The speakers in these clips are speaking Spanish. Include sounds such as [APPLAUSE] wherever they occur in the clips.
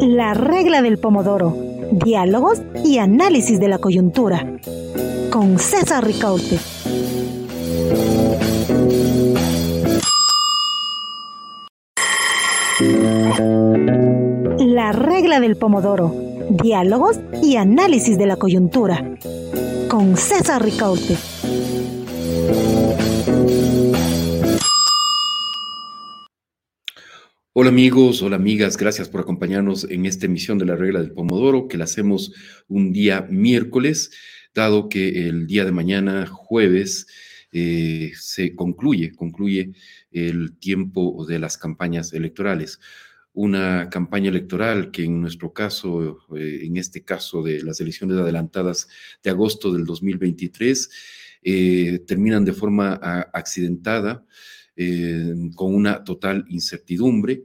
La regla del pomodoro. Diálogos y análisis de la coyuntura. Con César Ricaute. La regla del pomodoro. Diálogos y análisis de la coyuntura. Con César Ricaute. Hola amigos, hola amigas, gracias por acompañarnos en esta emisión de la regla del Pomodoro, que la hacemos un día miércoles, dado que el día de mañana, jueves, eh, se concluye, concluye el tiempo de las campañas electorales. Una campaña electoral que en nuestro caso, eh, en este caso de las elecciones adelantadas de agosto del 2023, eh, terminan de forma accidentada eh, con una total incertidumbre.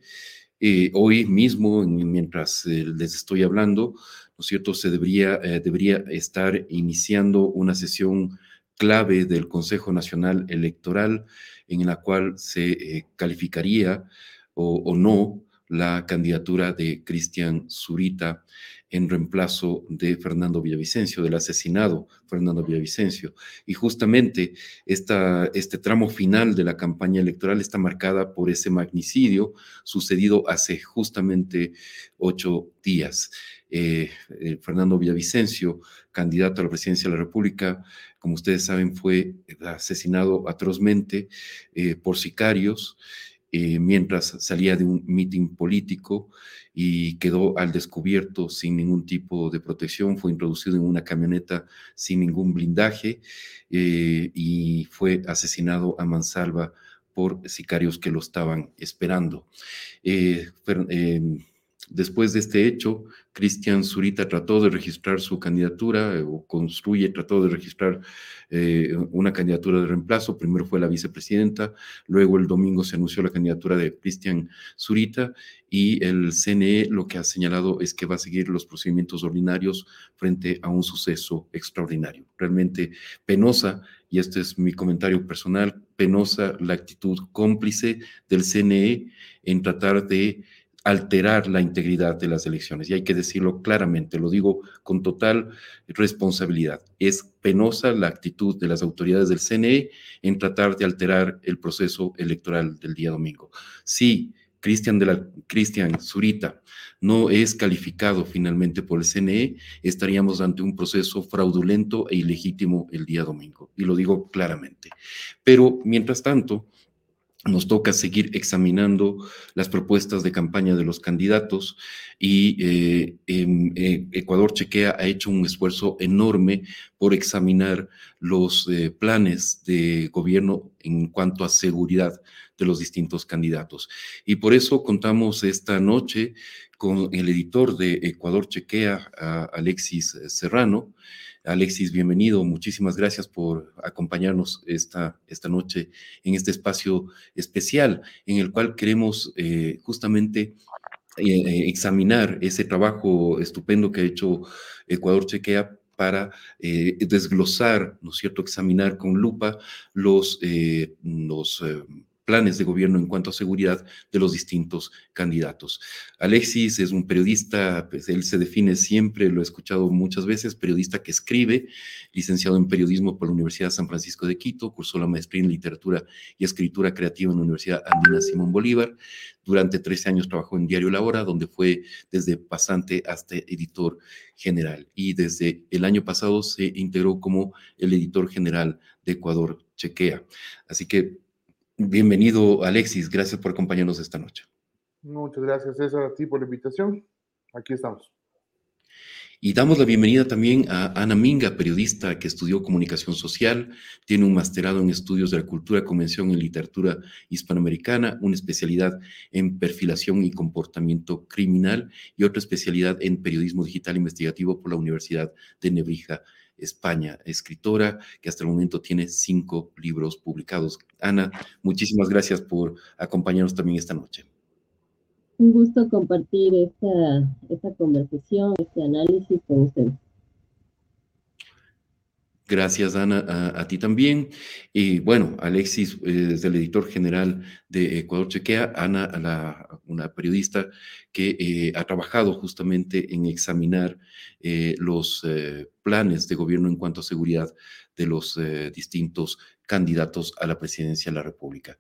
Eh, hoy mismo, mientras eh, les estoy hablando, ¿no es cierto?, se debería, debería estar iniciando una sesión clave del Consejo Nacional Electoral en la cual se calificaría o, o no la candidatura de Cristian Zurita en reemplazo de Fernando Villavicencio, del asesinado Fernando Villavicencio. Y justamente esta, este tramo final de la campaña electoral está marcada por ese magnicidio sucedido hace justamente ocho días. Eh, eh, Fernando Villavicencio, candidato a la presidencia de la República, como ustedes saben, fue asesinado atrozmente eh, por sicarios. Mientras salía de un mitin político y quedó al descubierto sin ningún tipo de protección, fue introducido en una camioneta sin ningún blindaje eh, y fue asesinado a mansalva por sicarios que lo estaban esperando. Eh, después de este hecho, Cristian Zurita trató de registrar su candidatura o construye, trató de registrar eh, una candidatura de reemplazo. Primero fue la vicepresidenta, luego el domingo se anunció la candidatura de Cristian Zurita y el CNE lo que ha señalado es que va a seguir los procedimientos ordinarios frente a un suceso extraordinario. Realmente penosa, y este es mi comentario personal, penosa la actitud cómplice del CNE en tratar de alterar la integridad de las elecciones. Y hay que decirlo claramente, lo digo con total responsabilidad. Es penosa la actitud de las autoridades del CNE en tratar de alterar el proceso electoral del día domingo. Si Cristian Cristian Zurita no es calificado finalmente por el CNE, estaríamos ante un proceso fraudulento e ilegítimo el día domingo. Y lo digo claramente. Pero mientras tanto, nos toca seguir examinando las propuestas de campaña de los candidatos y eh, eh, Ecuador Chequea ha hecho un esfuerzo enorme por examinar los eh, planes de gobierno en cuanto a seguridad de los distintos candidatos. Y por eso contamos esta noche con el editor de Ecuador Chequea, Alexis Serrano, Alexis, bienvenido. Muchísimas gracias por acompañarnos esta, esta noche en este espacio especial en el cual queremos eh, justamente eh, eh, examinar ese trabajo estupendo que ha hecho Ecuador Chequea para desglosar, ¿no es cierto?, examinar con lupa los, los planes de gobierno en cuanto a seguridad de los distintos candidatos. Alexis es un periodista, pues él se define siempre, lo he escuchado muchas veces, periodista que escribe, licenciado en periodismo por la Universidad San Francisco de Quito, cursó la maestría en literatura y escritura creativa en la Universidad Andina Simón Bolívar. Durante 13 años trabajó en Diario La Hora, donde fue desde pasante hasta editor general. Y desde el año pasado se integró como el editor general de Ecuador Chequea. Así que Bienvenido, Alexis. Gracias por acompañarnos esta noche. Muchas gracias, César, a ti por la invitación. Aquí estamos. Y damos la bienvenida también a Ana Minga, periodista que estudió comunicación social, tiene un masterado en estudios de la cultura, convención en literatura hispanoamericana, una especialidad en perfilación y comportamiento criminal y otra especialidad en periodismo digital investigativo por la Universidad de Nebrija España, escritora que hasta el momento tiene cinco libros publicados. Ana, muchísimas gracias por acompañarnos también esta noche. Un gusto compartir esta, conversación, este análisis con ustedes. Gracias, Ana, a, ti también. Y bueno, Alexis es el editor general de Ecuador Chequea, Ana, una periodista que eh, ha trabajado justamente en examinar eh, los eh, planes de gobierno en cuanto a seguridad de los distintos candidatos a la presidencia de la República.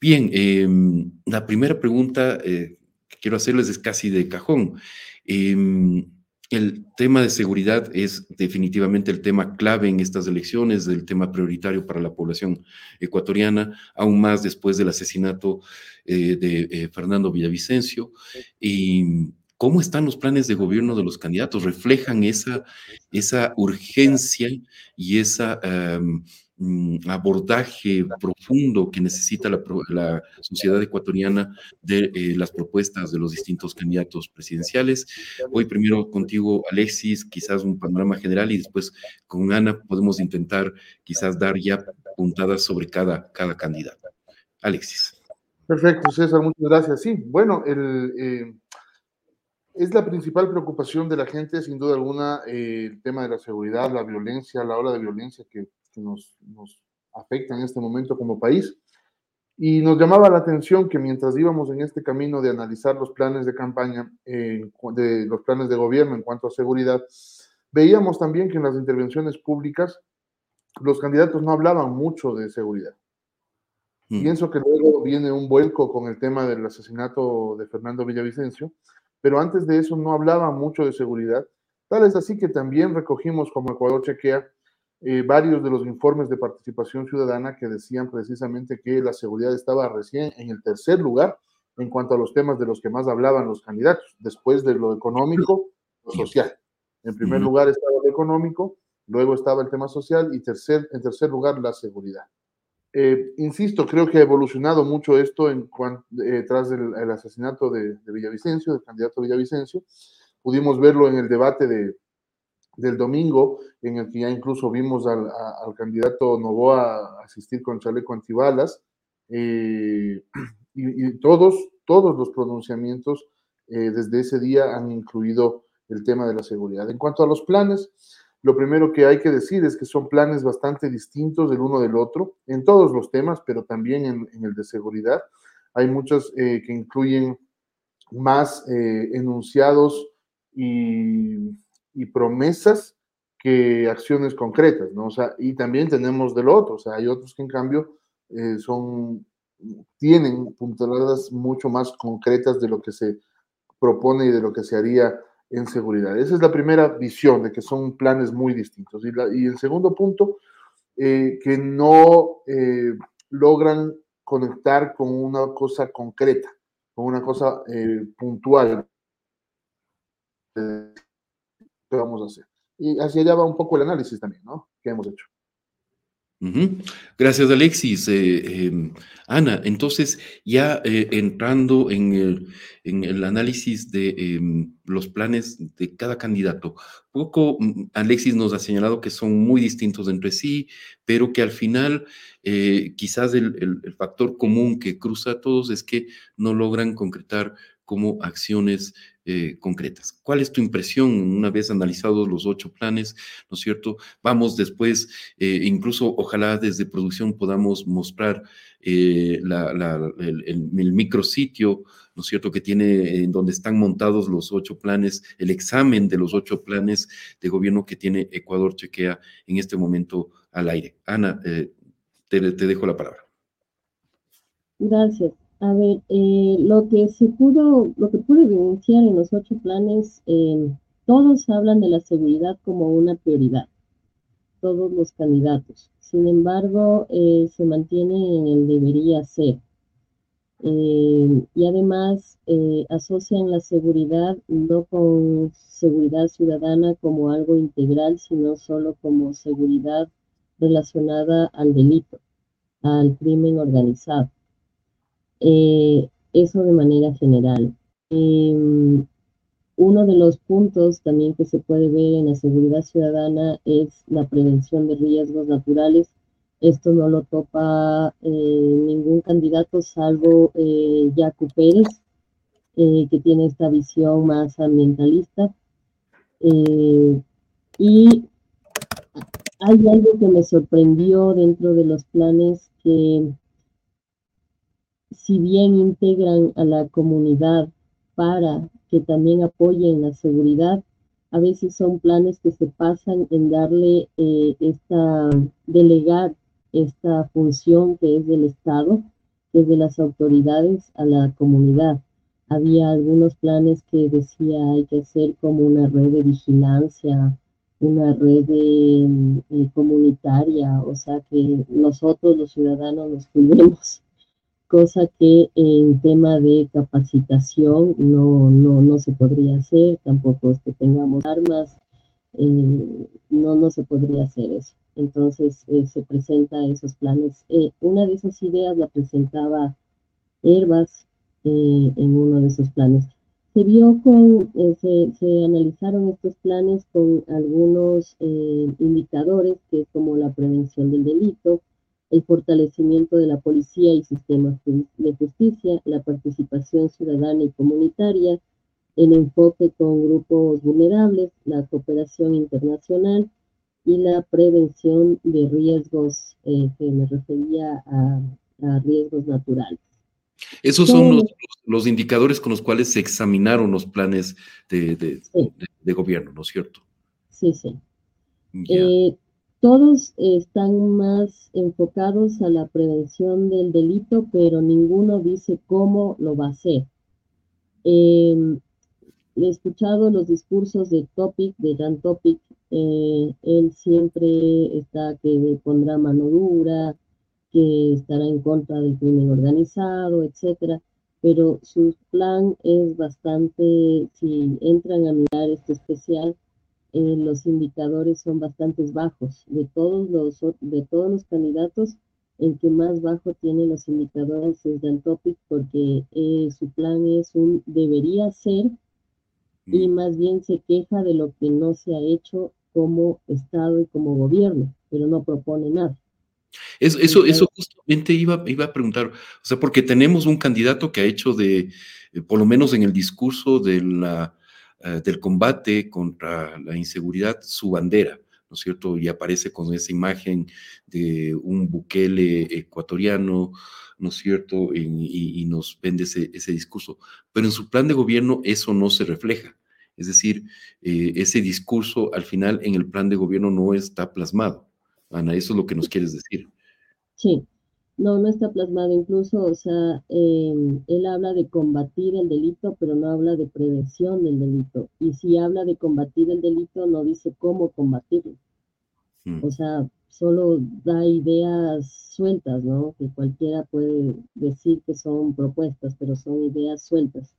Bien, em, la primera pregunta que quiero hacerles es casi de cajón. El tema de seguridad es definitivamente el tema clave en estas elecciones, el tema prioritario para la población ecuatoriana, aún más después del asesinato eh, de eh, Fernando Villavicencio. Y cómo están los planes de gobierno de los candidatos, reflejan esa, esa urgencia y esa... abordaje profundo que necesita la, sociedad ecuatoriana de eh, las propuestas de los distintos candidatos presidenciales. Hoy primero contigo, Alexis, quizás un panorama general y después con Ana podemos intentar quizás dar ya puntadas sobre cada, cada candidato. Alexis. Perfecto, César, muchas gracias. Sí, bueno, el, eh, es la principal preocupación de la gente, sin duda alguna, eh, el tema de la seguridad, la violencia, la ola de violencia que que nos, nos afecta en este momento como país. Y nos llamaba la atención que mientras íbamos en este camino de analizar los planes de campaña, de los planes de gobierno en cuanto a seguridad, veíamos también que en las intervenciones públicas los candidatos no hablaban mucho de seguridad. Mm. Pienso que luego viene un vuelco con el tema del asesinato de Fernando Villavicencio, pero antes de eso no hablaban mucho de seguridad. Tal es así que también recogimos como Ecuador Chequea eh, varios de los informes de participación ciudadana que decían precisamente que la seguridad estaba recién en el tercer lugar en cuanto a los temas de los que más hablaban los candidatos, después de lo económico, lo social. En primer lugar estaba lo económico, luego estaba el tema social y tercer, en tercer lugar la seguridad. Eh, insisto, creo que ha evolucionado mucho esto en eh, tras el, asesinato de, de, Villavicencio, del candidato Villavicencio. Pudimos verlo en el debate de, del domingo, en el que ya incluso vimos al, candidato Novoa asistir con chaleco antibalas, eh, [CLEARS THROAT] y, todos, todos los pronunciamientos eh, desde ese día han incluido el tema de la seguridad. En cuanto a los planes, lo primero que hay que decir es que son planes bastante distintos del uno del otro, en todos los temas, pero también en, el de seguridad. Hay muchos eh, que incluyen más enunciados y y promesas que acciones concretas, ¿no? O sea, y también tenemos del otro, o sea, hay otros que en cambio eh, son, tienen puntaladas mucho más concretas de lo que se propone y de lo que se haría en seguridad. Esa es la primera visión de que son planes muy distintos. Y, y el segundo punto, eh, que no eh, logran conectar con una cosa concreta, con una cosa puntual vamos a hacer. Y hacia allá va un poco el análisis también, ¿no? Que hemos hecho. Gracias, Alexis. Eh, em, Ana, entonces ya eh, entrando en el, en el, análisis de em, los planes de cada candidato, poco mm, Alexis nos ha señalado que son muy distintos entre sí, pero que al final eh, quizás el, el, factor común que cruza a todos es que no logran concretar como acciones eh, concretas. ¿Cuál es tu impresión una vez analizados los ocho planes, ¿no es cierto? Vamos después, eh, incluso ojalá desde producción podamos mostrar eh, el, micrositio, ¿no es cierto?, que tiene, en donde están montados los ocho planes, el examen de los ocho planes de gobierno que tiene Ecuador Chequea en este momento al aire. Ana, te dejo la palabra. Gracias. A ver, eh, lo que se pudo, lo que pude evidenciar en los ocho planes, eh, todos hablan de la seguridad como una prioridad, todos los candidatos. Sin embargo, eh, se mantiene en el debería ser. y además asocian la seguridad no con seguridad ciudadana como algo integral, sino solo como seguridad relacionada al delito, al crimen organizado. Eh, eso de manera general. Em, uno de los puntos también que se puede ver en la seguridad ciudadana es la prevención de riesgos naturales. Esto no lo topa eh, ningún candidato salvo eh, Jaco Pérez, eh, que tiene esta visión más ambientalista. y hay algo que me sorprendió dentro de los planes que si bien integran a la comunidad para que también apoyen la seguridad, a veces son planes que se pasan en darle eh, esta, delegar esta función que es del Estado, que es de las autoridades a la comunidad. Había algunos planes que decía hay que hacer como una red de vigilancia, una red de, eh, comunitaria, o sea que nosotros los ciudadanos nos cuidemos cosa que en tema de capacitación no, no, no se podría hacer, tampoco es que tengamos armas, eh, no, no se podría hacer eso. Entonces eh, se presenta esos planes. Eh, una de esas ideas la presentaba Herbas en uno de esos planes. Se vio con, se, se, analizaron estos planes con algunos indicadores, que es como la prevención del delito, el fortalecimiento de la policía y sistemas de justicia, la participación ciudadana y comunitaria, el enfoque con grupos vulnerables, la cooperación internacional y la prevención de riesgos, eh, que me refería a, riesgos naturales. Esos son los, indicadores con los cuales se examinaron los planes de, gobierno, ¿no es cierto? Sí, sí. Todos están más enfocados a la prevención del delito, pero ninguno dice cómo lo va a hacer. Em, he escuchado los discursos de Topic, de Dan Topic. Eh, él siempre está que pondrá mano dura, que estará en contra del crimen organizado, etcétera. Pero su plan es bastante, si entran a mirar este especial, eh, los indicadores son bastante bajos. De todos los, de todos los candidatos, el que más bajo tiene los indicadores es Dan Topic porque eh, su plan es un debería ser y mm. más bien se queja de lo que no se ha hecho como Estado y como gobierno, pero no propone nada. Eso, eso, eso justamente iba, iba a preguntar, o sea, porque tenemos un candidato que ha hecho de, eh, por lo menos en el discurso de la eh, del combate contra la inseguridad su bandera, ¿no es cierto? Y aparece con esa imagen de un Bukele ecuatoriano, ¿no es cierto? Y, nos vende ese, discurso. Pero en su plan de gobierno eso no se refleja. Es decir, eh, ese discurso al final en el plan de gobierno no está plasmado. Ana, eso es lo que nos quieres decir. Sí, no, no está plasmado. Incluso, o sea, em, él habla de combatir el delito, pero no habla de prevención del delito. Y si habla de combatir el delito, no dice cómo combatirlo. Mm. O sea, solo da ideas sueltas, ¿no? Que cualquiera puede decir que son propuestas, pero son ideas sueltas.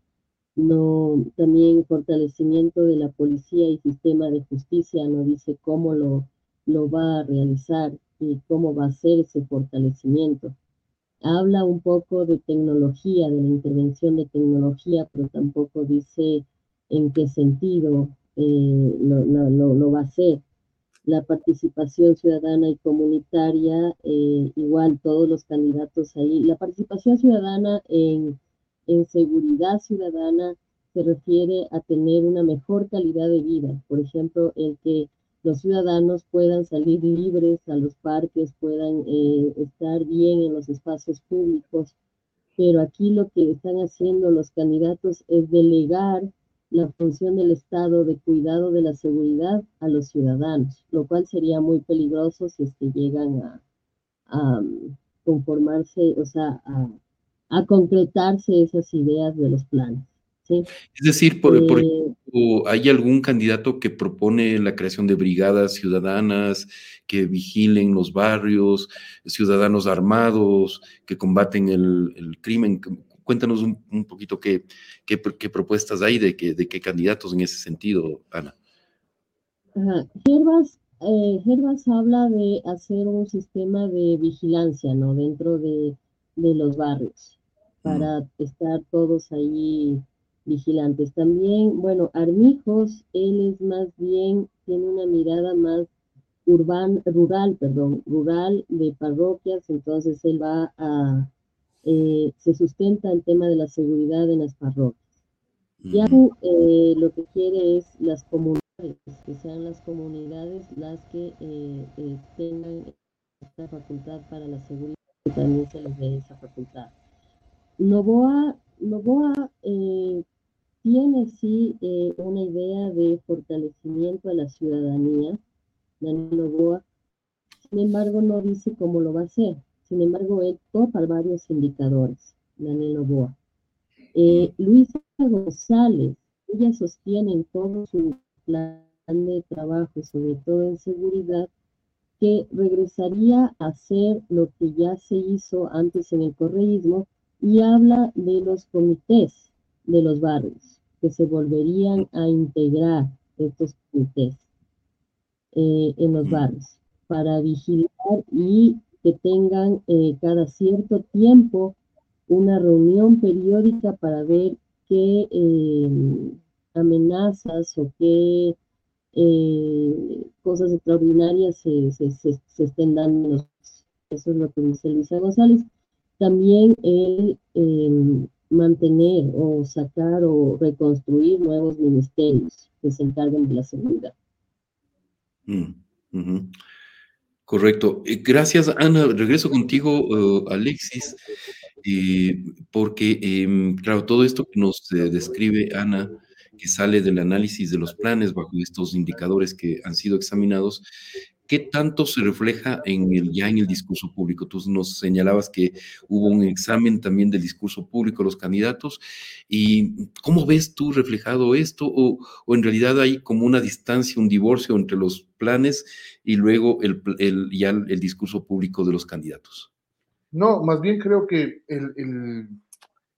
No, también fortalecimiento de la policía y sistema de justicia, no dice cómo lo, lo va a realizar y cómo va a ser ese fortalecimiento. Habla un poco de tecnología, de la intervención de tecnología, pero tampoco dice en qué sentido eh, lo, va a hacer. La participación ciudadana y comunitaria, eh, igual todos los candidatos ahí. La participación ciudadana en, en seguridad ciudadana se refiere a tener una mejor calidad de vida. Por ejemplo, el que los ciudadanos puedan salir libres a los parques, puedan eh, estar bien en los espacios públicos. Pero aquí lo que están haciendo los candidatos es delegar la función del Estado de cuidado de la seguridad a los ciudadanos, lo cual sería muy peligroso si es que llegan a, conformarse, o sea, a concretarse esas ideas de los planes. Es decir, por, ejemplo, ¿hay algún candidato que propone la creación de brigadas ciudadanas que vigilen los barrios, ciudadanos armados que combaten el, crimen? Cuéntanos un, poquito qué, qué, propuestas hay de, qué, de qué candidatos en ese sentido, Ana. Gervas, eh, habla de hacer un sistema de vigilancia, ¿no? Dentro de, los barrios, para estar todos ahí vigilantes. También, bueno, Armijos, él es más bien, tiene una mirada más urban, rural, perdón, rural de parroquias, entonces él va a, eh, se sustenta el tema de la seguridad en las parroquias. Ya eh, lo que quiere es las comunidades que sean las comunidades las que eh, eh, tengan esta facultad para la seguridad, que también se les dé esa facultad. Novoa, Novoa eh, tiene sí una idea de fortalecimiento a la ciudadanía, Daniel Novoa, sin embargo no dice cómo lo va a hacer, sin embargo él topa varios indicadores, Daniel Novoa. Luisa González, ella sostiene en todo su plan de trabajo, sobre todo en seguridad, que regresaría a hacer lo que ya se hizo antes en el correísmo y habla de los comités de los barrios, que se volverían a integrar estos comités eh, en los barrios para vigilar y que tengan eh, cada cierto tiempo una reunión periódica para ver qué eh, amenazas o qué cosas extraordinarias se, se, estén dando. Eso es lo que dice Luisa González. También el em, mantener o sacar o reconstruir nuevos ministerios que se encarguen de la seguridad. Mm, Correcto. Eh, gracias, Ana. Regreso contigo, Alexis, porque, em, claro, todo esto que nos describe Ana que sale del análisis de los planes bajo estos indicadores que han sido examinados, ¿qué tanto se refleja en el, ya en el discurso público? Tú nos señalabas que hubo un examen también del discurso público de los candidatos, y ¿cómo ves tú reflejado esto? ¿O, o en realidad hay como una distancia, un divorcio entre los planes y luego el, el, ya el discurso público de los candidatos? No, más bien creo que el,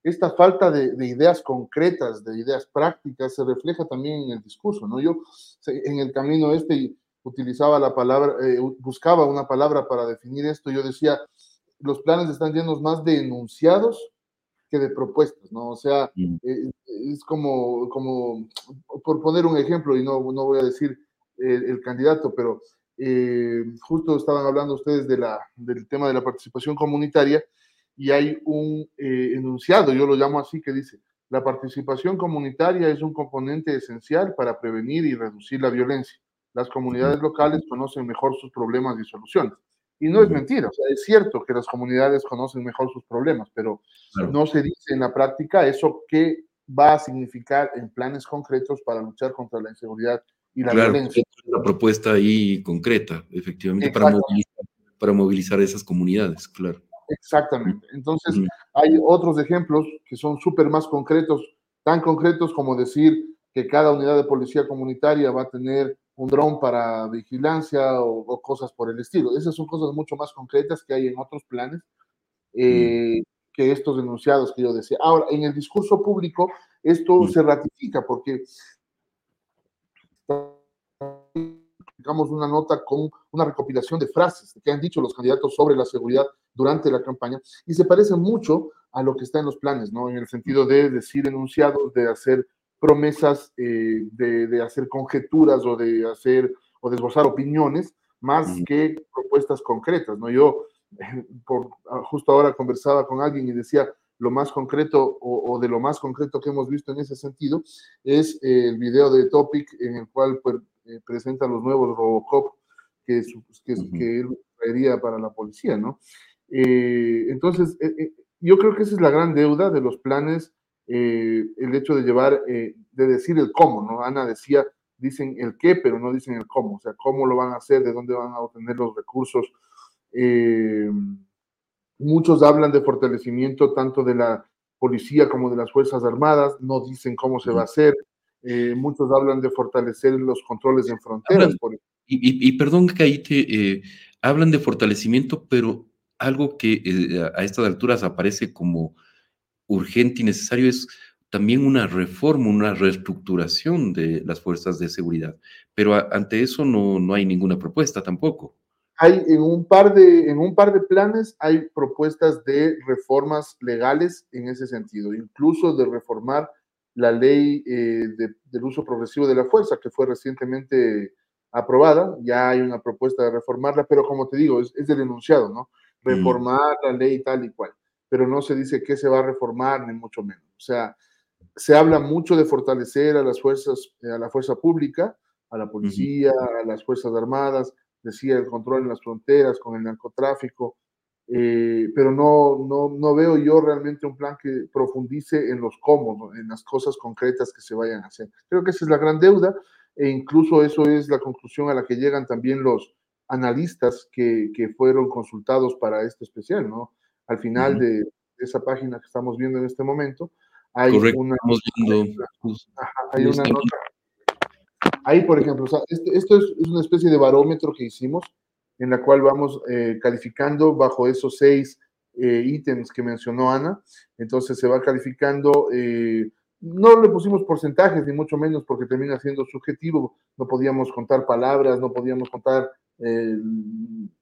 esta falta de, ideas concretas, de ideas prácticas, se refleja también en el discurso, ¿no? Yo en el camino este utilizaba la palabra, eh, buscaba una palabra para definir esto, yo decía, los planes están llenos más de enunciados que de propuestas, ¿no? O sea, mm. eh, es como, como, por poner un ejemplo, y no, no voy a decir el, candidato, pero eh, justo estaban hablando ustedes de la, del tema de la participación comunitaria, y hay un eh, enunciado, yo lo llamo así, que dice, la participación comunitaria es un componente esencial para prevenir y reducir la violencia. Las comunidades locales conocen mejor sus problemas y soluciones. Y no es mentira, o sea, es cierto que las comunidades conocen mejor sus problemas, pero no se dice en la práctica eso qué va a significar en planes concretos para luchar contra la inseguridad y la claro, violencia. La propuesta ahí concreta, efectivamente, para movilizar, para movilizar esas comunidades, claro. Exactamente. Entonces, hay otros ejemplos que son súper más concretos, tan concretos como decir que cada unidad de policía comunitaria va a tener un dron para vigilancia o, cosas por el estilo. Esas son cosas mucho más concretas que hay en otros planes eh, que estos denunciados que yo decía. Ahora, en el discurso público, esto se ratifica porque digamos, una nota con una recopilación de frases que han dicho los candidatos sobre la seguridad durante la campaña y se parece mucho a lo que está en los planes, ¿no? En el sentido de decir enunciados, de hacer promesas, eh, de, hacer conjeturas o de hacer o de esbozar opiniones más que propuestas concretas, ¿no? Yo [LAUGHS] por, ah, justo ahora conversaba con alguien y decía, lo más concreto o, de lo más concreto que hemos visto en ese sentido es el video de Topic en el cual pues, eh, presenta los nuevos Robocop que, que, que, él traería para la policía, ¿no? Eh, entonces, eh, yo creo que esa es la gran deuda de los planes, el hecho de llevar, de decir el cómo, ¿no? Ana decía, dicen el qué, pero no dicen el cómo, o sea, cómo lo van a hacer, de dónde van a obtener los recursos. muchos hablan de fortalecimiento tanto de la policía como de las Fuerzas Armadas, no dicen cómo se va a hacer. Eh, muchos hablan de fortalecer los controles en fronteras. y, perdón que ahí te eh, hablan de fortalecimiento, pero algo que eh, a estas alturas aparece como urgente y necesario es también una reforma, una reestructuración de las fuerzas de seguridad. Pero ante eso no, no hay ninguna propuesta tampoco. Hay en un, par de, en un par de planes hay propuestas de reformas legales en ese sentido, incluso de reformar la ley eh, del uso progresivo de la fuerza, que fue recientemente aprobada, ya hay una propuesta de reformarla, pero como te digo, es, del enunciado, ¿no? Mm. Reformar la ley tal y cual, pero no se dice qué se va a reformar, ni mucho menos. O sea, se habla mucho de fortalecer a las fuerzas, a la fuerza pública, a la policía, a las Fuerzas Armadas, decía el control en las fronteras con el narcotráfico, eh, pero no, no, no, veo yo realmente un plan que profundice en los cómo, en las cosas concretas que se vayan a hacer. Creo que esa es la gran deuda e incluso eso es la conclusión a la que llegan también los analistas que, que fueron consultados para este especial, ¿no? Al final de esa página que estamos viendo en este momento, hay una, hay una, nota. Ahí, por ejemplo, este, esto es, es, una especie de barómetro que hicimos en la cual vamos eh, calificando bajo esos seis eh, ítems que mencionó Ana. Entonces se va calificando, eh, no le pusimos porcentajes ni mucho menos porque termina siendo subjetivo, no podíamos contar palabras, no podíamos contar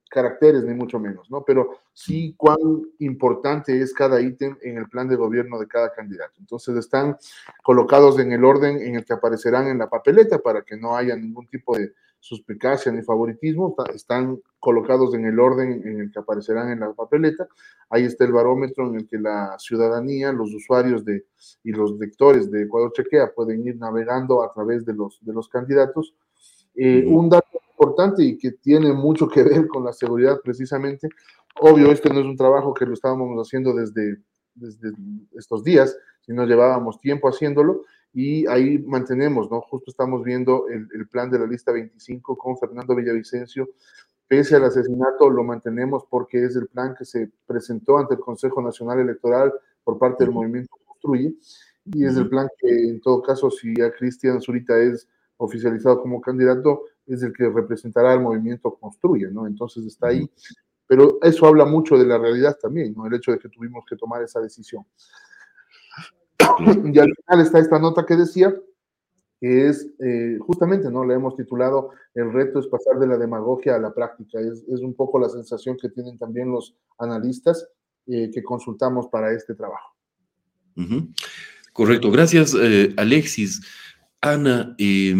caracteres, ni mucho menos, ¿no? Pero sí cuán importante es cada ítem en el plan de gobierno de cada candidato. Entonces están colocados en el orden en el que aparecerán en la papeleta para que no haya ningún tipo de suspicacia ni favoritismo, están colocados en el orden en el que aparecerán en la papeleta. Ahí está el barómetro en el que la ciudadanía, los usuarios de, y los lectores de Ecuador Chequea pueden ir navegando a través de los, de los candidatos. Eh, un dato importante y que tiene mucho que ver con la seguridad precisamente, obvio, este no es un trabajo que lo estábamos haciendo desde, desde estos días, sino llevábamos tiempo haciéndolo, y ahí mantenemos, ¿no? Justo estamos viendo el, el, plan de la lista 25 con Fernando Villavicencio. Pese al asesinato, lo mantenemos porque es el plan que se presentó ante el Consejo Nacional Electoral por parte del movimiento Construye y es el plan que, en todo caso, si a Cristian Zurita es oficializado como candidato, es el que representará al movimiento Construye, ¿no? Entonces está ahí. Pero eso habla mucho de la realidad también, ¿no? El hecho de que tuvimos que tomar esa decisión. Y al final está esta nota que decía, que es eh, justamente, ¿no? Le hemos titulado El reto es pasar de la demagogia a la práctica. Es, es un poco la sensación que tienen también los analistas eh, que consultamos para este trabajo. Uh -huh. Correcto, gracias eh, Alexis. Ana, eh,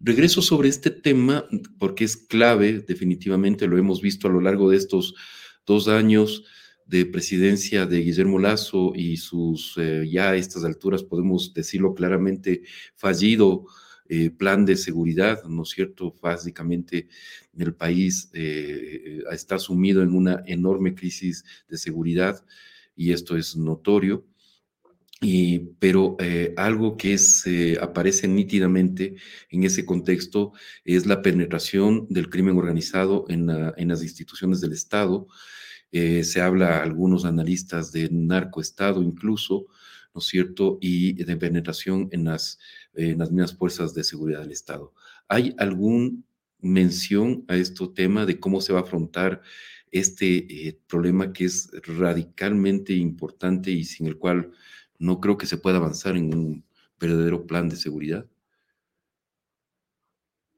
regreso sobre este tema porque es clave, definitivamente lo hemos visto a lo largo de estos dos años de presidencia de Guillermo Lazo y sus, eh, ya a estas alturas podemos decirlo claramente, fallido eh, plan de seguridad, ¿no es cierto? Básicamente el país eh, está sumido en una enorme crisis de seguridad y esto es notorio. Y, pero eh, algo que es, eh, aparece nítidamente en ese contexto es la penetración del crimen organizado en, la, en las instituciones del Estado, eh, se habla algunos analistas de narcoestado incluso, ¿no es cierto? Y de penetración en las, en las mismas fuerzas de seguridad del Estado. ¿Hay alguna mención a este tema de cómo se va a afrontar este eh, problema que es radicalmente importante y sin el cual no creo que se pueda avanzar en un verdadero plan de seguridad?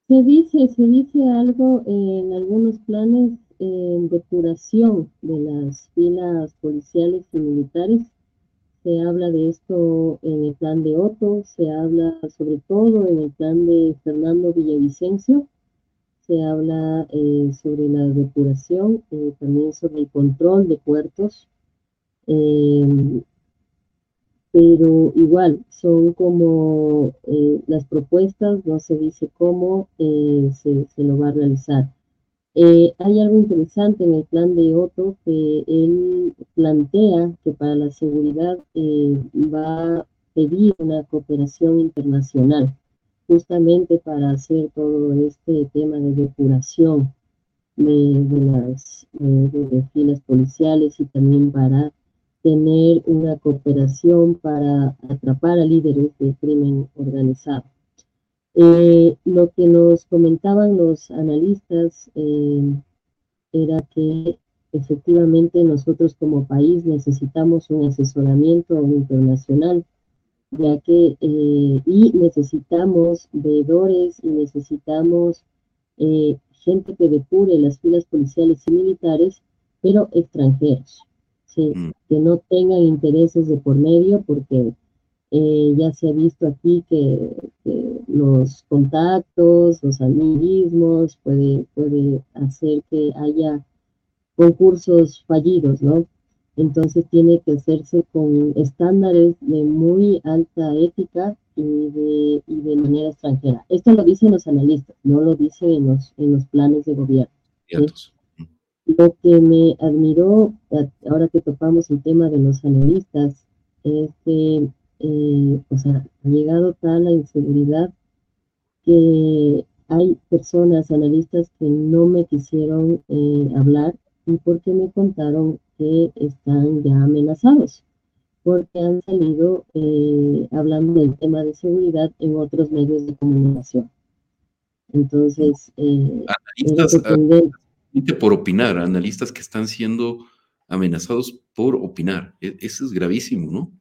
Se dice, se dice algo en algunos planes en depuración de las filas policiales y militares. Se habla de esto en el plan de Otto, se habla sobre todo en el plan de Fernando Villavicencio, se habla eh, sobre la depuración, eh, también sobre el control de puertos, eh, pero igual son como eh, las propuestas, no se dice cómo se, se lo va a realizar. Eh, hay algo interesante en el plan de Otto que él plantea que para la seguridad eh, va a pedir una cooperación internacional, justamente para hacer todo este tema de depuración de, de las de, de filas policiales y también para tener una cooperación para atrapar a líderes del crimen organizado. Eh, lo que nos comentaban los analistas eh, era que efectivamente nosotros como país necesitamos un asesoramiento internacional, ya que eh, y necesitamos veedores y necesitamos gente que depure las filas policiales y militares, pero extranjeros, ¿sí? mm. que no tengan intereses de por medio, porque eh, ya se ha visto aquí que, que, los contactos, los amiguismos, puede, puede hacer que haya concursos fallidos, ¿no? Entonces tiene que hacerse con estándares de muy alta ética y de, y de manera extranjera. Esto lo dicen los analistas, no lo dicen en los, en los planes de gobierno. Lo que me admiró, ahora que topamos el tema de los analistas, es que eh, o sea, ha llegado tal la inseguridad que hay personas, analistas, que no me quisieron eh, hablar y porque me contaron que están ya amenazados, porque han salido eh, hablando del tema de seguridad en otros medios de comunicación. Entonces, eh, analistas, por opinar, analistas que están siendo amenazados por opinar. E, eso es gravísimo, ¿no?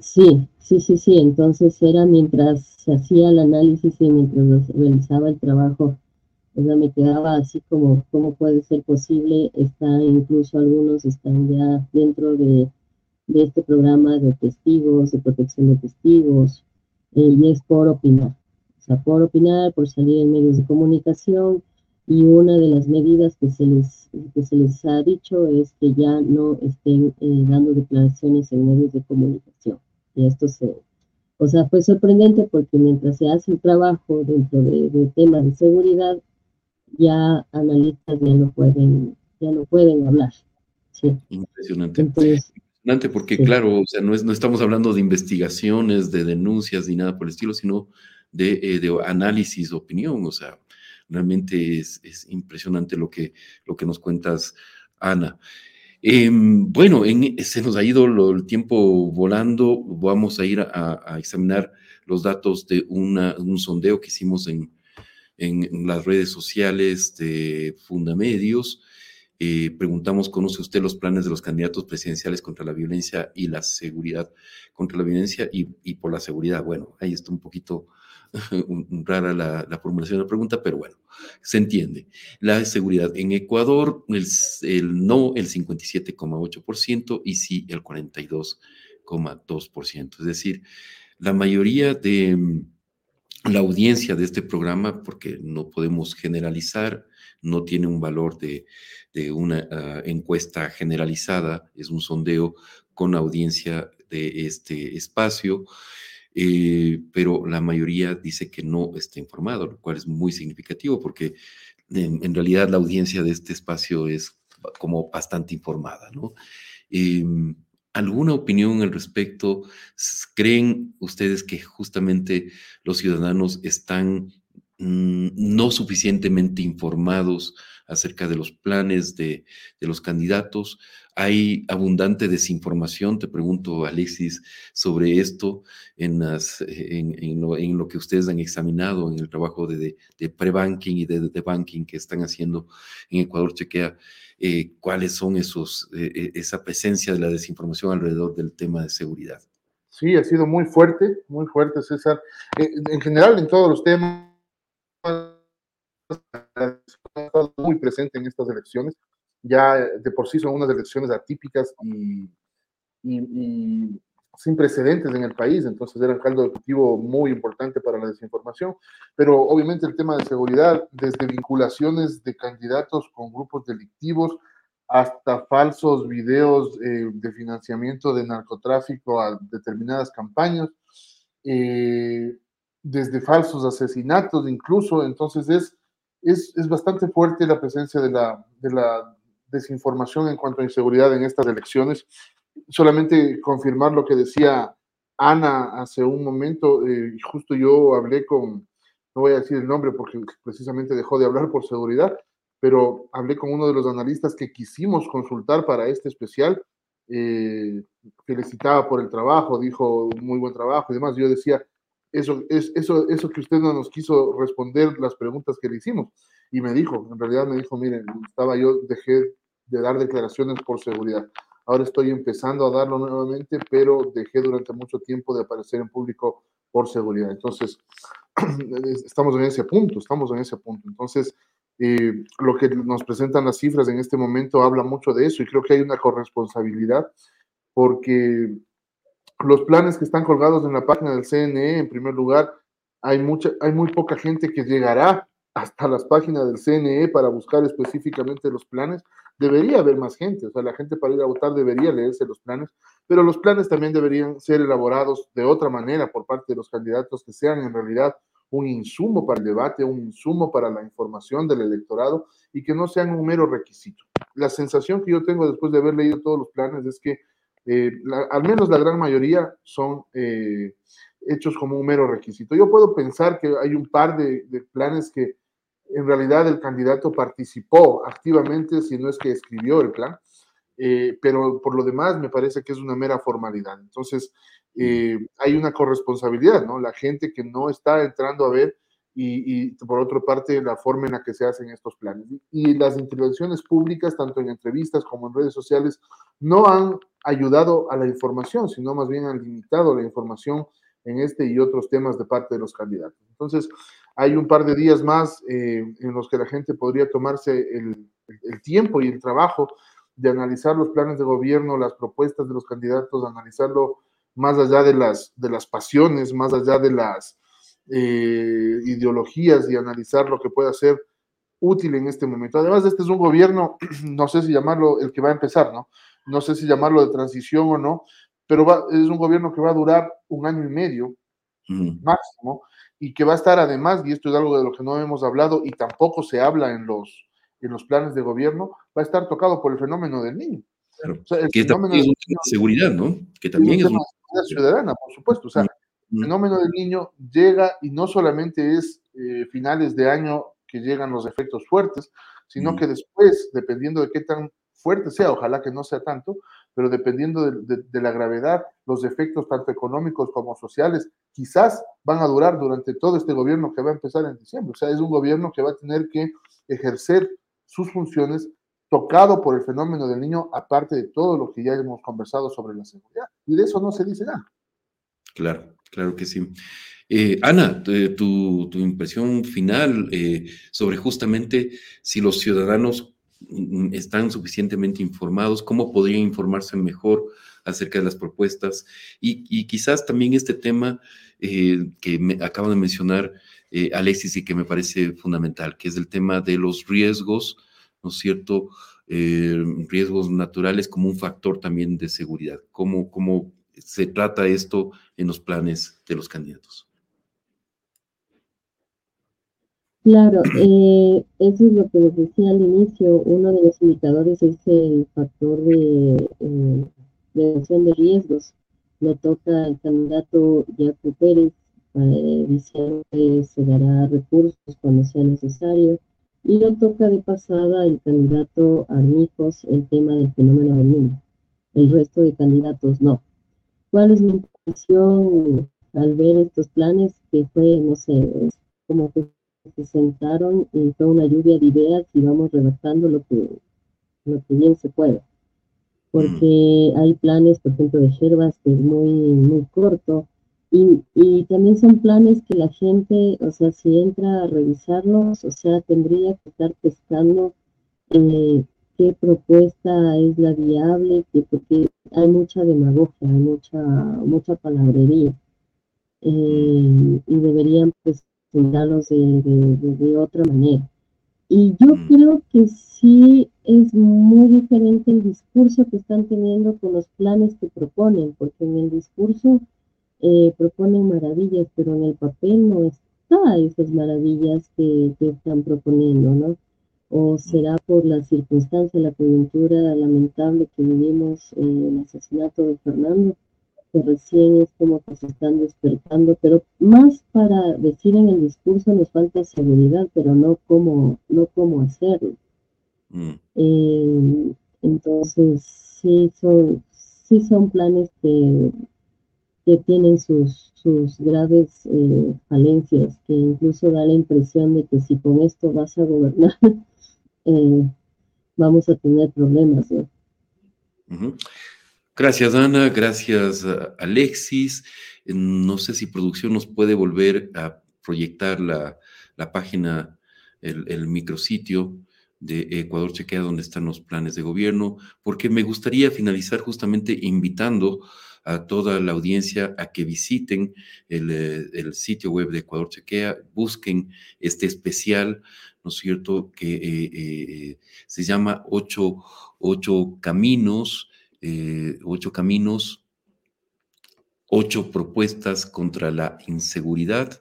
Sí, sí, sí, sí. Entonces era mientras se hacía el análisis y mientras realizaba el trabajo, o sea, me quedaba así como, ¿cómo puede ser posible? Está, incluso algunos están ya dentro de, de este programa de testigos, de protección de testigos, eh, y es por opinar. O sea, por opinar, por salir en medios de comunicación, y una de las medidas que se les, que se les ha dicho es que ya no estén eh, dando declaraciones en medios de comunicación. Y esto se, o sea, fue sorprendente porque mientras se hace el trabajo dentro de, temas de seguridad, ya analistas ya no pueden, ya no pueden hablar. Sí. Impresionante. Impresionante porque, claro, o sea, no, es, no estamos hablando de investigaciones, de denuncias ni nada por el estilo, sino de, eh, de análisis, opinión, o sea, Realmente es, impresionante lo que, lo que nos cuentas, Ana. Em, bueno, se nos ha ido el tiempo volando. Vamos a ir a, examinar los datos de un sondeo que hicimos en, en, las redes sociales de Fundamedios. Eh, preguntamos, ¿conoce usted los planes de los candidatos presidenciales contra la violencia y la seguridad? Contra la violencia y, y por la seguridad. Bueno, ahí está un poquito [LAUGHS] rara la, formulación de la pregunta, pero bueno, se entiende. La seguridad en Ecuador, el, no el 57,8% y sí el 42,2%. Es decir, la mayoría de la audiencia de este programa, porque no podemos generalizar, no tiene un valor de, una ah, encuesta generalizada, es un sondeo con audiencia de este espacio. Eh, pero la mayoría dice que no está informado, lo cual es muy significativo porque en, realidad la audiencia de este espacio es como bastante informada, ¿no? Em, ¿Alguna opinión al respecto? ¿Creen ustedes que justamente los ciudadanos están no suficientemente informados acerca de los planes de, de los candidatos? Hay abundante desinformación, te pregunto, Alexis, sobre esto en, las, en, lo, que ustedes han examinado en el trabajo de, de, pre-banking y de, de, banking que están haciendo en Ecuador Chequea. Eh, ¿Cuáles son esos, eh, eh, esa presencia de la desinformación alrededor del tema de seguridad? Sí, ha sido muy fuerte, muy fuerte, César. en general, en todos los temas, muy presente en estas elecciones. Ya de por sí son unas elecciones atípicas y, sin precedentes en el país, entonces era un caldo de muy importante para la desinformación, pero obviamente el tema de seguridad, desde vinculaciones de candidatos con grupos delictivos hasta falsos videos eh, de financiamiento de narcotráfico a determinadas campañas, eh, desde falsos asesinatos incluso, entonces es, es, es, bastante fuerte la presencia de la, de la desinformación en cuanto a inseguridad en estas elecciones. Solamente confirmar lo que decía Ana hace un momento, eh, justo yo hablé con, no voy a decir el nombre porque precisamente dejó de hablar por seguridad, pero hablé con uno de los analistas que quisimos consultar para este especial. Eh, felicitaba por el trabajo, dijo muy buen trabajo y demás. Yo decía, eso, es, eso, eso que usted no nos quiso responder las preguntas que le hicimos. Y me dijo, en realidad me dijo, miren, estaba yo, dejé de dar declaraciones por seguridad. Ahora estoy empezando a darlo nuevamente, pero dejé durante mucho tiempo de aparecer en público por seguridad. Entonces, [CLEARS THROAT] estamos en ese punto, estamos en ese punto. Entonces, eh, lo que nos presentan las cifras en este momento habla mucho de eso y creo que hay una corresponsabilidad porque los planes que están colgados en la página del CNE, en primer lugar, hay, mucha, hay muy poca gente que llegará hasta las páginas del CNE para buscar específicamente los planes debería haber más gente, o sea, la gente para ir a votar debería leerse los planes, pero los planes también deberían ser elaborados de otra manera por parte de los candidatos que sean en realidad un insumo para el debate, un insumo para la información del electorado y que no sean un mero requisito. La sensación que yo tengo después de haber leído todos los planes es que eh, al menos la gran mayoría son eh, hechos como un mero requisito. Yo puedo pensar que hay un par de, planes que en realidad el candidato participó activamente, si no es que escribió el plan, eh, pero por lo demás me parece que es una mera formalidad. Entonces, hay una corresponsabilidad, ¿no? La gente que no está entrando a ver y, por otra parte la forma en la que se hacen estos planes. Y las intervenciones públicas, tanto en entrevistas como en redes sociales, no han ayudado a la información, sino más bien han limitado la información en este y otros temas de parte de los candidatos. Entonces, hay un par de días más eh, en los que la gente podría tomarse el, el, tiempo y el trabajo de analizar los planes de gobierno, las propuestas de los candidatos, analizarlo más allá de las, de las pasiones, más allá de las eh, ideologías y analizar lo que pueda ser útil en este momento. Además, este es un gobierno, [CLEARS THROAT] no sé si llamarlo el que va a empezar, ¿no? No sé si llamarlo de transición o no, pero es un gobierno que va a durar un año y medio máximo y que va a estar además, y esto es algo de lo que no hemos hablado y tampoco se habla en los, en los planes de gobierno, va a estar tocado por el fenómeno del niño. que también es un tema de seguridad, ¿no? Que también es, un tema de ciudadana, por supuesto. O sea, el fenómeno del niño llega y no solamente es eh, finales de año que llegan los efectos fuertes, sino que después, dependiendo de qué tan fuerte sea, ojalá que no sea tanto, pero dependiendo de, la gravedad, los efectos tanto económicos como sociales quizás van a durar durante todo este gobierno que va a empezar en diciembre. O sea, es un gobierno que va a tener que ejercer sus funciones tocado por el fenómeno del niño, aparte de todo lo que ya hemos conversado sobre la seguridad. Y de eso no se dice nada. Claro, claro que sí. Eh, Ana, tu, impresión final eh, sobre justamente si los ciudadanos Mm, están suficientemente informados, cómo podrían informarse mejor acerca de las propuestas y, quizás también este tema eh, que me acaba de mencionar Alexis y que me parece fundamental, que es el tema de los riesgos, ¿no es cierto? Riesgos naturales como un factor también de seguridad. ¿Cómo, ¿Cómo se trata esto en los planes de los candidatos? Claro, [CLEARS THROAT] eh, eso es lo que les decía al inicio. Uno de los indicadores es el factor de eh, reducción de riesgos. Lo toca el candidato Jaco Pérez, eh, diciendo que se dará recursos cuando sea necesario. Y lo toca de pasada el candidato Armijos el tema del fenómeno del mundo. El resto de candidatos no. ¿Cuál es mi impresión al ver estos planes? Que fue, no sé, como que se sentaron y fue una lluvia de ideas y vamos redactando lo que, lo que bien se puede. Porque mm. hay planes, por ejemplo, de Herbas que es muy, muy corto. Y, y también son planes que la gente, o sea, si entra a revisarlos, o sea, tendría que estar pescando eh, qué propuesta es la viable, que, porque hay mucha demagogia, hay mucha, mucha palabrería. Eh, y deberían pues de, de, otra manera. Y yo mm. creo que sí es muy diferente el discurso que están teniendo con los planes que proponen, porque en el discurso eh, proponen maravillas, pero en el papel no está esas maravillas que, que están proponiendo, ¿no? O será por la circunstancia, la coyuntura lamentable que vivimos en el asesinato de Fernando, que recién es como que se están despertando, pero más para decir en el discurso nos falta seguridad, pero no cómo, no cómo hacerlo. Mm. Eh, entonces, sí son, sí son planes que, que tienen sus, sus graves eh, falencias, que incluso da la impresión de que si con esto vas a gobernar, [LAUGHS] eh, vamos a tener problemas. Gracias, Ana. Gracias, Alexis. Eh, no sé si producción nos puede volver a proyectar la, página, el, el, micrositio de Ecuador Chequea, donde están los planes de gobierno, porque me gustaría finalizar justamente invitando a toda la audiencia a que visiten el, el sitio web de Ecuador Chequea, busquen este especial, ¿no es cierto?, que se llama Ocho, ocho Caminos, Ocho Caminos, Ocho Propuestas contra la Inseguridad.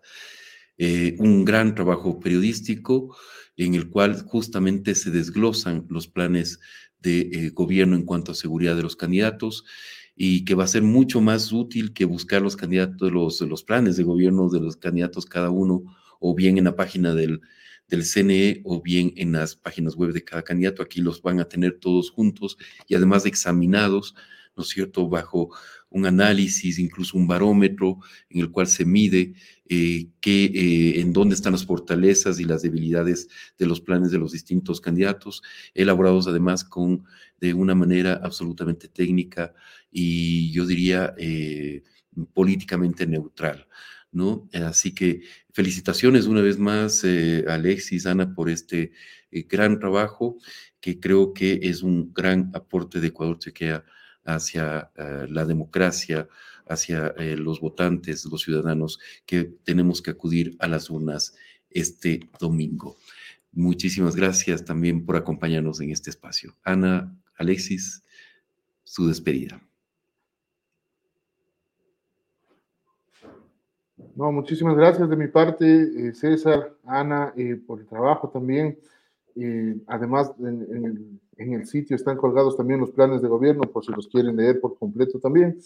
Eh, un gran trabajo periodístico en el cual justamente se desglosan los planes de eh, gobierno en cuanto a seguridad de los candidatos y que va a ser mucho más útil que buscar los candidatos, los, los planes de gobierno de los candidatos cada uno, o bien en la página del, del CNE o bien en las páginas web de cada candidato. Aquí los van a tener todos juntos y además examinados, ¿no es cierto?, bajo un análisis, incluso un barómetro en el cual se mide eh, eh, en dónde están las fortalezas y las debilidades de los planes de los distintos candidatos, elaborados además con de una manera absolutamente técnica y yo diría eh, políticamente neutral. ¿No? Así que felicitaciones una vez más, Alexis, Ana, por este gran trabajo que creo que es un gran aporte de Ecuador Chequea hacia eh, la democracia, hacia eh, los votantes, los ciudadanos que tenemos que acudir a las urnas este domingo. Muchísimas gracias también por acompañarnos en este espacio. Ana, Alexis, su despedida. No, muchísimas gracias de mi parte, eh, César, Ana, por el trabajo también. además, en el en el sitio están colgados también los planes de gobierno, por si los quieren leer por completo también.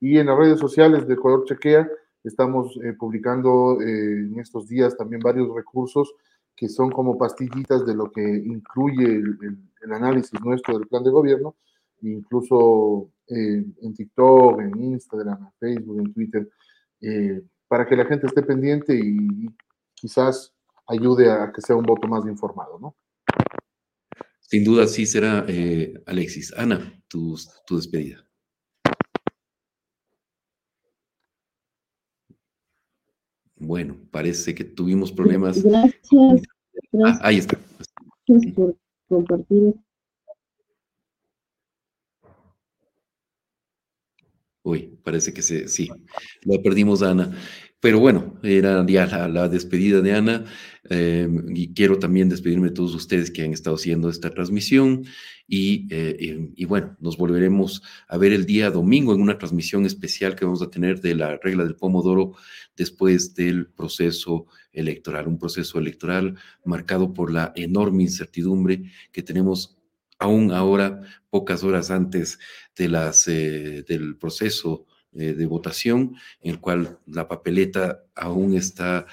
Y en las redes sociales de Color Chequea estamos eh, publicando eh, en estos días también varios recursos que son como pastillitas de lo que incluye el, análisis nuestro del plan de gobierno, incluso eh, en TikTok, en Instagram, en Facebook, en Twitter, para que la gente esté pendiente y quizás ayude a que sea un voto más informado, ¿no? Sin duda sí será, eh, Alexis. Ana, tu, tu despedida. Bueno, parece que tuvimos problemas. Gracias. Ah, ahí está. Gracias por compartir. Uy, parece que se, sí, lo perdimos, Ana. Pero bueno, era ya la, despedida de Ana em, y quiero también despedirme de todos ustedes que han estado haciendo esta transmisión. Y, eh, y, bueno, nos volveremos a ver el día domingo en una transmisión especial que vamos a tener de la regla del Pomodoro después del proceso electoral, un proceso electoral marcado por la enorme incertidumbre que tenemos aún ahora, pocas horas antes de las, eh, del proceso eh, de votación, en el cual la papeleta aún está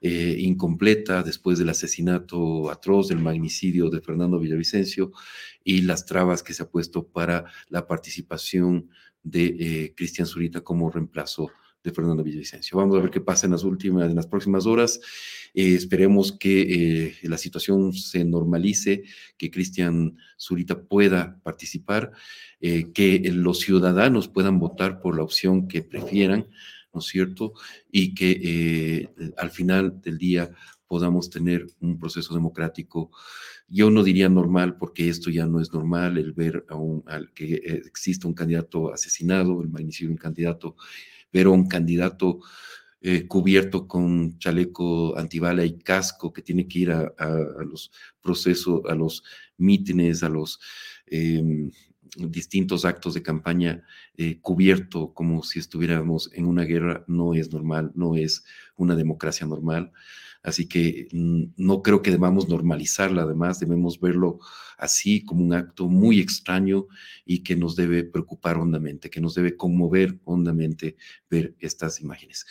eh, incompleta después del asesinato atroz, del magnicidio de Fernando Villavicencio y las trabas que se ha puesto para la participación de eh, Cristian Zurita como reemplazo de Fernando Villavicencio. Vamos a ver qué pasa en las últimas, en las próximas horas. esperemos que la situación se normalice, que Cristian Zurita pueda participar eh, que los ciudadanos puedan votar por la opción que prefieran, ¿no es cierto? Y que eh, al final del día podamos tener un proceso democrático. Yo no diría normal, porque esto ya no es normal, el ver a un, al que exista un candidato asesinado, el magnicidio de un candidato, ver a un candidato eh, cubierto con chaleco antibala y casco que tiene que ir a, los procesos, a los mítines, a los em, distintos actos de campaña eh, cubierto como si estuviéramos en una guerra no es normal, no es una democracia normal. Así que mm, no creo que debamos normalizarla, además debemos verlo así como un acto muy extraño y que nos debe preocupar hondamente, que nos debe conmover hondamente ver estas imágenes.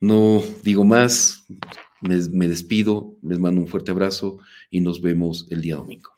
No digo más, me despido, les mando un fuerte abrazo y nos vemos el día domingo.